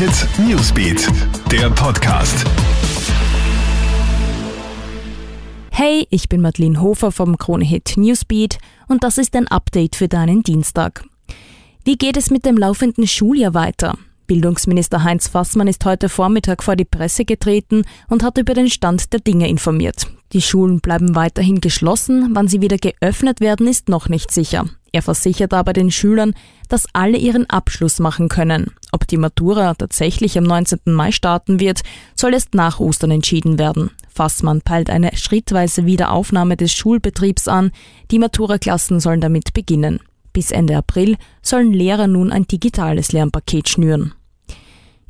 Hit Newsbeat, der Podcast. Hey, ich bin Madeleine Hofer vom Krone Hit Newsbeat und das ist ein Update für deinen Dienstag. Wie geht es mit dem laufenden Schuljahr weiter? Bildungsminister Heinz Fassmann ist heute Vormittag vor die Presse getreten und hat über den Stand der Dinge informiert. Die Schulen bleiben weiterhin geschlossen, wann sie wieder geöffnet werden, ist noch nicht sicher. Er versichert aber den Schülern, dass alle ihren Abschluss machen können. Ob die Matura tatsächlich am 19. Mai starten wird, soll erst nach Ostern entschieden werden. Fassmann peilt eine schrittweise Wiederaufnahme des Schulbetriebs an. Die Matura-Klassen sollen damit beginnen. Bis Ende April sollen Lehrer nun ein digitales Lernpaket schnüren.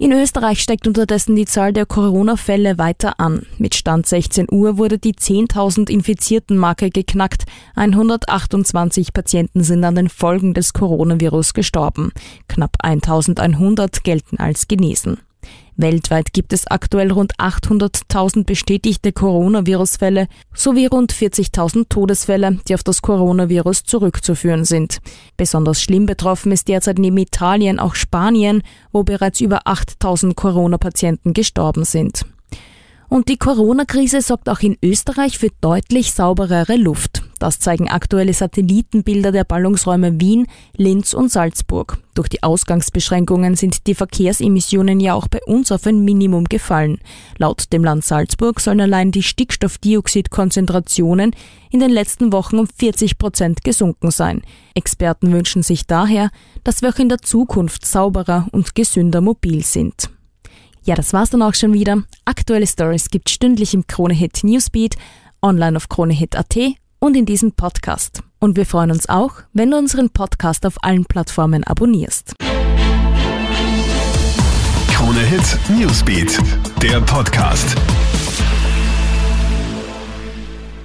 In Österreich steigt unterdessen die Zahl der Corona-Fälle weiter an. Mit Stand 16 Uhr wurde die 10.000 infizierten Marke geknackt. 128 Patienten sind an den Folgen des Coronavirus gestorben. Knapp 1.100 gelten als genesen. Weltweit gibt es aktuell rund 800.000 bestätigte Coronavirus-Fälle sowie rund 40.000 Todesfälle, die auf das Coronavirus zurückzuführen sind. Besonders schlimm betroffen ist derzeit neben Italien auch Spanien, wo bereits über 8.000 Corona-Patienten gestorben sind. Und die Corona-Krise sorgt auch in Österreich für deutlich sauberere Luft. Das zeigen aktuelle Satellitenbilder der Ballungsräume Wien, Linz und Salzburg. Durch die Ausgangsbeschränkungen sind die Verkehrsemissionen ja auch bei uns auf ein Minimum gefallen. Laut dem Land Salzburg sollen allein die Stickstoffdioxidkonzentrationen in den letzten Wochen um 40 Prozent gesunken sein. Experten wünschen sich daher, dass wir auch in der Zukunft sauberer und gesünder mobil sind. Ja, das war's dann auch schon wieder. Aktuelle Stories gibt stündlich im Kronehit Newsbeat, online auf kronehit.at und in diesem Podcast. Und wir freuen uns auch, wenn du unseren Podcast auf allen Plattformen abonnierst. Krone Hit Newsbeat, der Podcast.